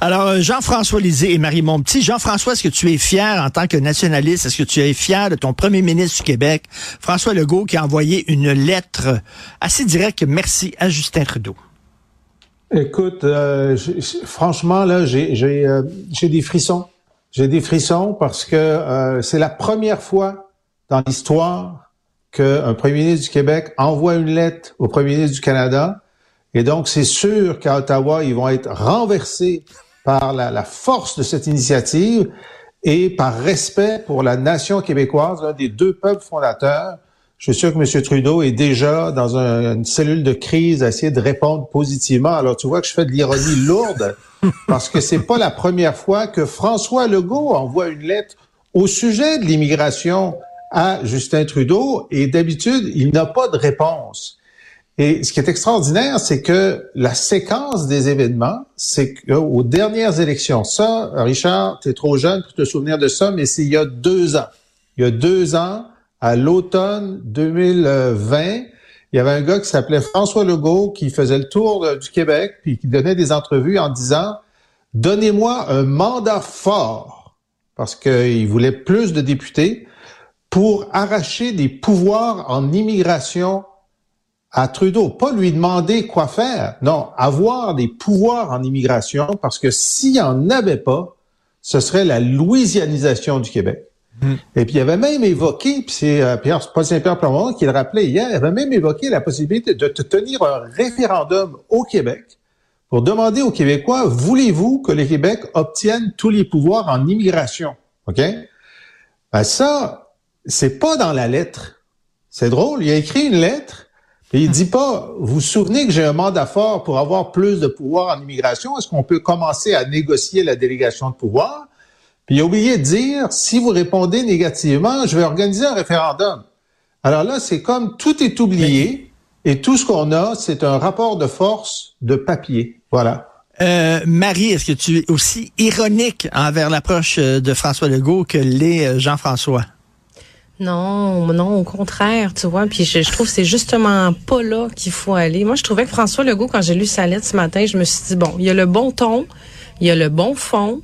Alors, euh, Jean-François Lisée et Marie Montpetit. Jean-François, est-ce que tu es fier en tant que nationaliste? Est-ce que tu es fier de ton premier ministre du Québec, François Legault, qui a envoyé une lettre assez directe? Merci à Justin Trudeau? Écoute, euh, franchement, là, j'ai euh, des frissons. J'ai des frissons parce que c'est la première fois dans l'histoire qu'un premier ministre du Québec envoie une lettre au premier ministre du Canada. Et donc, c'est sûr qu'à Ottawa, ils vont être renversés par la, force de cette initiative et par respect pour la nation québécoise, l'un des deux peuples fondateurs. Je suis sûr que M. Trudeau est déjà dans une cellule de crise à essayer de répondre positivement. Alors, tu vois que je fais de l'ironie lourde parce que c'est pas la première fois que François Legault envoie une lettre au sujet de l'immigration à Justin Trudeau et d'habitude, il n'a pas de réponse. Et ce qui est extraordinaire, c'est que la séquence des événements, c'est qu'aux dernières élections, ça, Richard, tu es trop jeune pour te souvenir de ça, mais c'est il y a deux ans. Il y a deux ans, à l'automne 2020, il y avait un gars qui s'appelait François Legault qui faisait le tour du Québec puis qui donnait des entrevues en disant Donnez-moi un mandat fort parce qu'il voulait plus de députés pour arracher des pouvoirs en immigration à Trudeau. Pas lui demander quoi faire, non, avoir des pouvoirs en immigration parce que s'il n'y en avait pas, ce serait la louisianisation du Québec. Hmm. Et puis il avait même évoqué, puis c'est euh, Paul Saint-Pierre Plamondon qui le rappelait hier, il avait même évoqué la possibilité de tenir un référendum au Québec pour demander aux Québécois, voulez-vous que le Québec obtienne tous les pouvoirs en immigration? OK? Ben ça, c'est pas dans la lettre. C'est drôle, il a écrit une lettre et il dit pas, vous vous souvenez que j'ai un mandat fort pour avoir plus de pouvoir en immigration, est-ce qu'on peut commencer à négocier la délégation de pouvoir? Puis il a oublié de dire, si vous répondez négativement, je vais organiser un référendum. Alors là, c'est comme tout est oublié et tout ce qu'on a, c'est un rapport de force de papier. Voilà. Euh, Marie, est-ce que tu es aussi ironique envers l'approche de François Legault que l'est euh, Jean-François? Non, non, au contraire, tu vois. Puis je, je trouve que c'est justement pas là qu'il faut aller. Moi, je trouvais que François Legault, quand j'ai lu sa lettre ce matin, je me suis dit bon, il y a le bon ton, il y a le bon fond.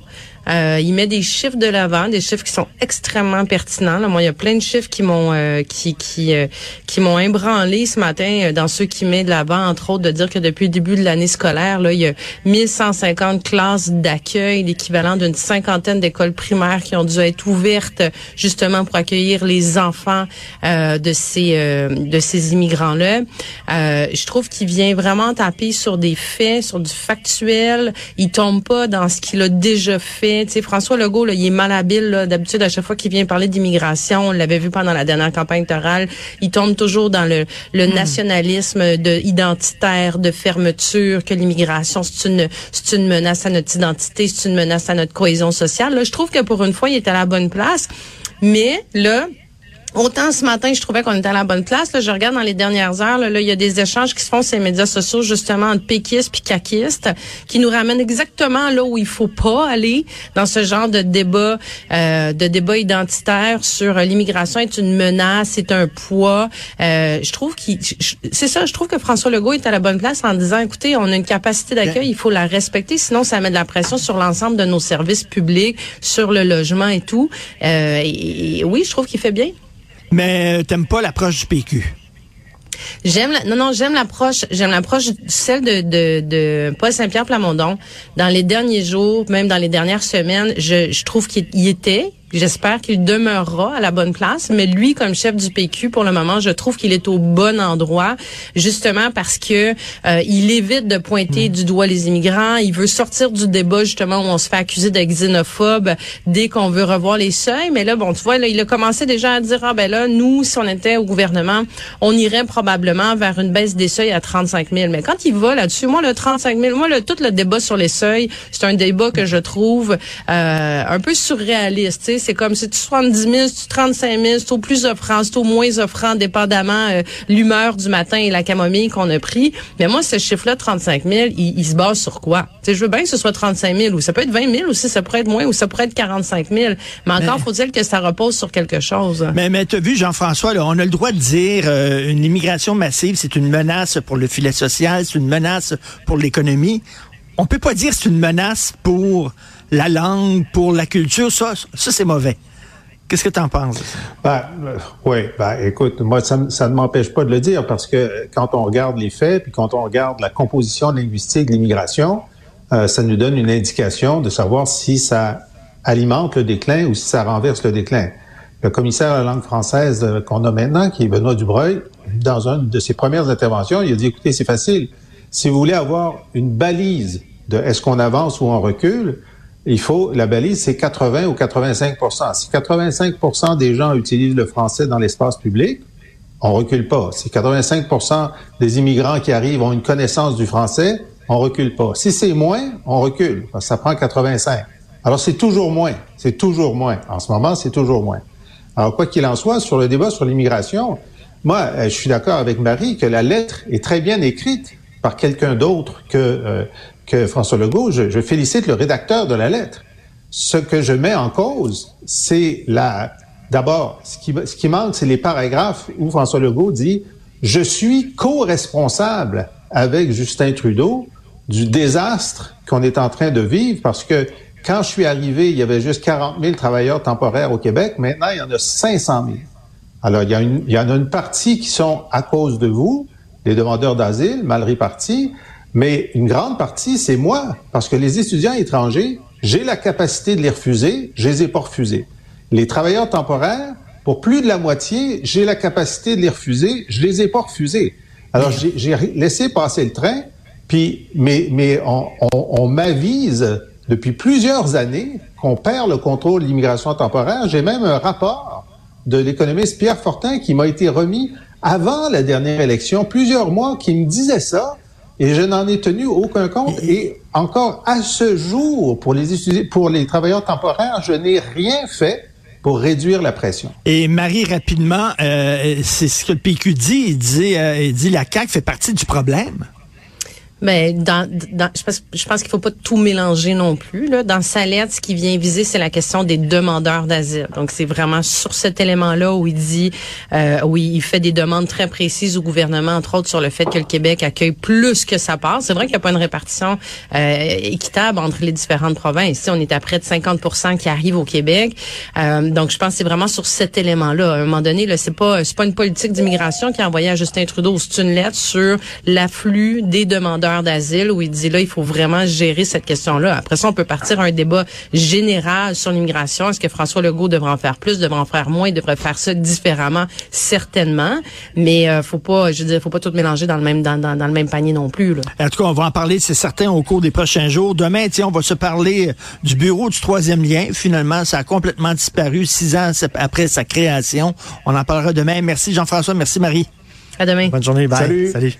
Euh, il met des chiffres de l'avant, des chiffres qui sont extrêmement pertinents. Moi, il y a plein de chiffres qui m'ont euh, qui qui euh, qui m'ont ébranlé ce matin euh, dans ceux qui met de l'avant, entre autres, de dire que depuis le début de l'année scolaire, là, il y a 1150 classes d'accueil, l'équivalent d'une cinquantaine d'écoles primaires qui ont dû être ouvertes justement pour accueillir les enfants de ces de ces immigrants-là. je trouve qu'il vient vraiment taper sur des faits, sur du factuel. Il tombe pas dans ce qu'il a déjà fait François Legault, là, il est malhabile. D'habitude, à chaque fois qu'il vient parler d'immigration, on l'avait vu pendant la dernière campagne électorale, il tombe toujours dans le, le hmm. nationalisme de, identitaire, de fermeture, que l'immigration, c'est une, c'est une menace à notre identité, c'est une menace à notre cohésion sociale. Là, je trouve que pour une fois, il est à la bonne place. Mais là, Autant ce matin, je trouvais qu'on était à la bonne place. Là, je regarde dans les dernières heures, là, il y a des échanges qui se font sur les médias sociaux, justement, entre péquistes et caquistes, qui nous ramènent exactement là où il faut pas aller dans ce genre de débat, euh, de débat identitaire sur euh, l'immigration est une menace, c'est un poids. Euh, je trouve qu'il, c'est ça, je trouve que François Legault est à la bonne place en disant, écoutez, on a une capacité d'accueil, il faut la respecter, sinon ça met de la pression sur l'ensemble de nos services publics, sur le logement et tout. Euh, et oui, je trouve qu'il fait bien. Mais t'aimes pas l'approche du PQ? J'aime la, non non j'aime l'approche j'aime l'approche celle de, de, Paul Saint-Pierre Plamondon dans les derniers jours même dans les dernières semaines je, trouve qu'il était J'espère qu'il demeurera à la bonne place. Mais lui, comme chef du PQ, pour le moment, je trouve qu'il est au bon endroit, justement parce que euh, il évite de pointer mm. du doigt les immigrants. Il veut sortir du débat justement où on se fait accuser d'être xénophobe dès qu'on veut revoir les seuils. Mais là, bon, tu vois, là, il a commencé déjà à dire ah ben là, nous, si on était au gouvernement, on irait probablement vers une baisse des seuils à 35 000. Mais quand il va là-dessus, moi le 35 000, moi le tout le débat sur les seuils, c'est un débat que je trouve euh, un peu surréaliste sais, c'est comme si tu 70 000, tu 35 000, c'est au plus offrant, c'est au moins offrant, dépendamment euh, l'humeur du matin et la camomille qu'on a pris. Mais moi, ce chiffre-là, 35 000, il, il, se base sur quoi? Tu sais, je veux bien que ce soit 35 000 ou ça peut être 20 000 aussi, ça pourrait être moins ou ça pourrait être 45 000. Mais encore faut-il que ça repose sur quelque chose. Mais, mais tu as vu, Jean-François, on a le droit de dire euh, une immigration massive, c'est une menace pour le filet social, c'est une menace pour l'économie. On peut pas dire c'est une menace pour la langue, pour la culture. Ça, ça c'est mauvais. Qu'est-ce que tu en penses? Ben, euh, oui, ben, écoute, moi, ça, ne m'empêche pas de le dire parce que quand on regarde les faits, puis quand on regarde la composition linguistique de l'immigration, euh, ça nous donne une indication de savoir si ça alimente le déclin ou si ça renverse le déclin. Le commissaire à la langue française euh, qu'on a maintenant, qui est Benoît Dubreuil, dans une de ses premières interventions, il a dit, écoutez, c'est facile. Si vous voulez avoir une balise de est-ce qu'on avance ou on recule, il faut, la balise, c'est 80 ou 85% Si 85% des gens utilisent le français dans l'espace public, on recule pas. Si 85% des immigrants qui arrivent ont une connaissance du français, on recule pas. Si c'est moins, on recule. Ça prend 85. Alors, c'est toujours moins. C'est toujours moins. En ce moment, c'est toujours moins. Alors, quoi qu'il en soit, sur le débat sur l'immigration, moi, euh, je suis d'accord avec Marie que la lettre est très bien écrite par quelqu'un d'autre que euh, François Legault, je, félicite le rédacteur de la lettre. Ce que je mets en cause, c'est la... D'abord, ce qui, manque, c'est les paragraphes où François Legault dit « Je suis co-responsable avec Justin Trudeau du désastre qu'on est en train de vivre parce que quand je suis arrivé, il y avait juste 40 000 travailleurs temporaires au Québec. Maintenant, il y en a 500 000. Alors, il y en a une partie qui sont à cause de vous, les demandeurs d'asile, mal répartis, mais une grande partie, c'est moi, parce que les étudiants étrangers, j'ai la capacité de les refuser, je les ai pas refusés. Les travailleurs temporaires, pour plus de la moitié, j'ai la capacité de les refuser, je les ai pas refusés. Alors, j'ai laissé passer le train, puis, mais, mais on, on, on m'avise depuis plusieurs années qu'on perd le contrôle de l'immigration temporaire. J'ai même un rapport de l'économiste Pierre Fortin qui m'a été remis avant la dernière élection, plusieurs mois, qui me disait ça. Et je n'en ai tenu aucun compte. Et encore à ce jour, pour les, pour les travailleurs temporaires, je n'ai rien fait pour réduire la pression. Et Marie, rapidement, euh, c'est ce que le PQ dit. Il dit, euh, il dit la CAQ fait partie du problème. Mais dans, dans, je pense, je pense qu'il faut pas tout mélanger non plus. Là. Dans sa lettre, ce qui vient viser, c'est la question des demandeurs d'asile. Donc, c'est vraiment sur cet élément-là où il dit, euh, où il fait des demandes très précises au gouvernement, entre autres sur le fait que le Québec accueille plus que sa part. C'est vrai qu'il n'y a pas une répartition euh, équitable entre les différentes provinces. On est à près de 50% qui arrivent au Québec. Euh, donc, je pense que c'est vraiment sur cet élément-là. À un moment donné, là, c'est pas, c'est pas une politique d'immigration qui a envoyé à Justin Trudeau. C'est une lettre sur l'afflux des demandeurs d'asile où il dit là, il faut vraiment gérer cette question-là. Après ça, on peut partir à un débat général sur l'immigration. Est-ce que François Legault devrait en faire plus, devrait en faire moins, il devrait faire ça différemment, certainement. Mais euh, faut pas, je veux dire, faut pas tout mélanger dans le même dans, dans, le même panier non plus. Là. En tout cas, on va en parler, c'est certain, au cours des prochains jours. Demain, tiens, on va se parler du bureau du troisième lien. Finalement, ça a complètement disparu six ans après sa création. On en parlera demain. Merci Jean-François, merci Marie. À demain. Bonne journée. Bye. Salut. Salut.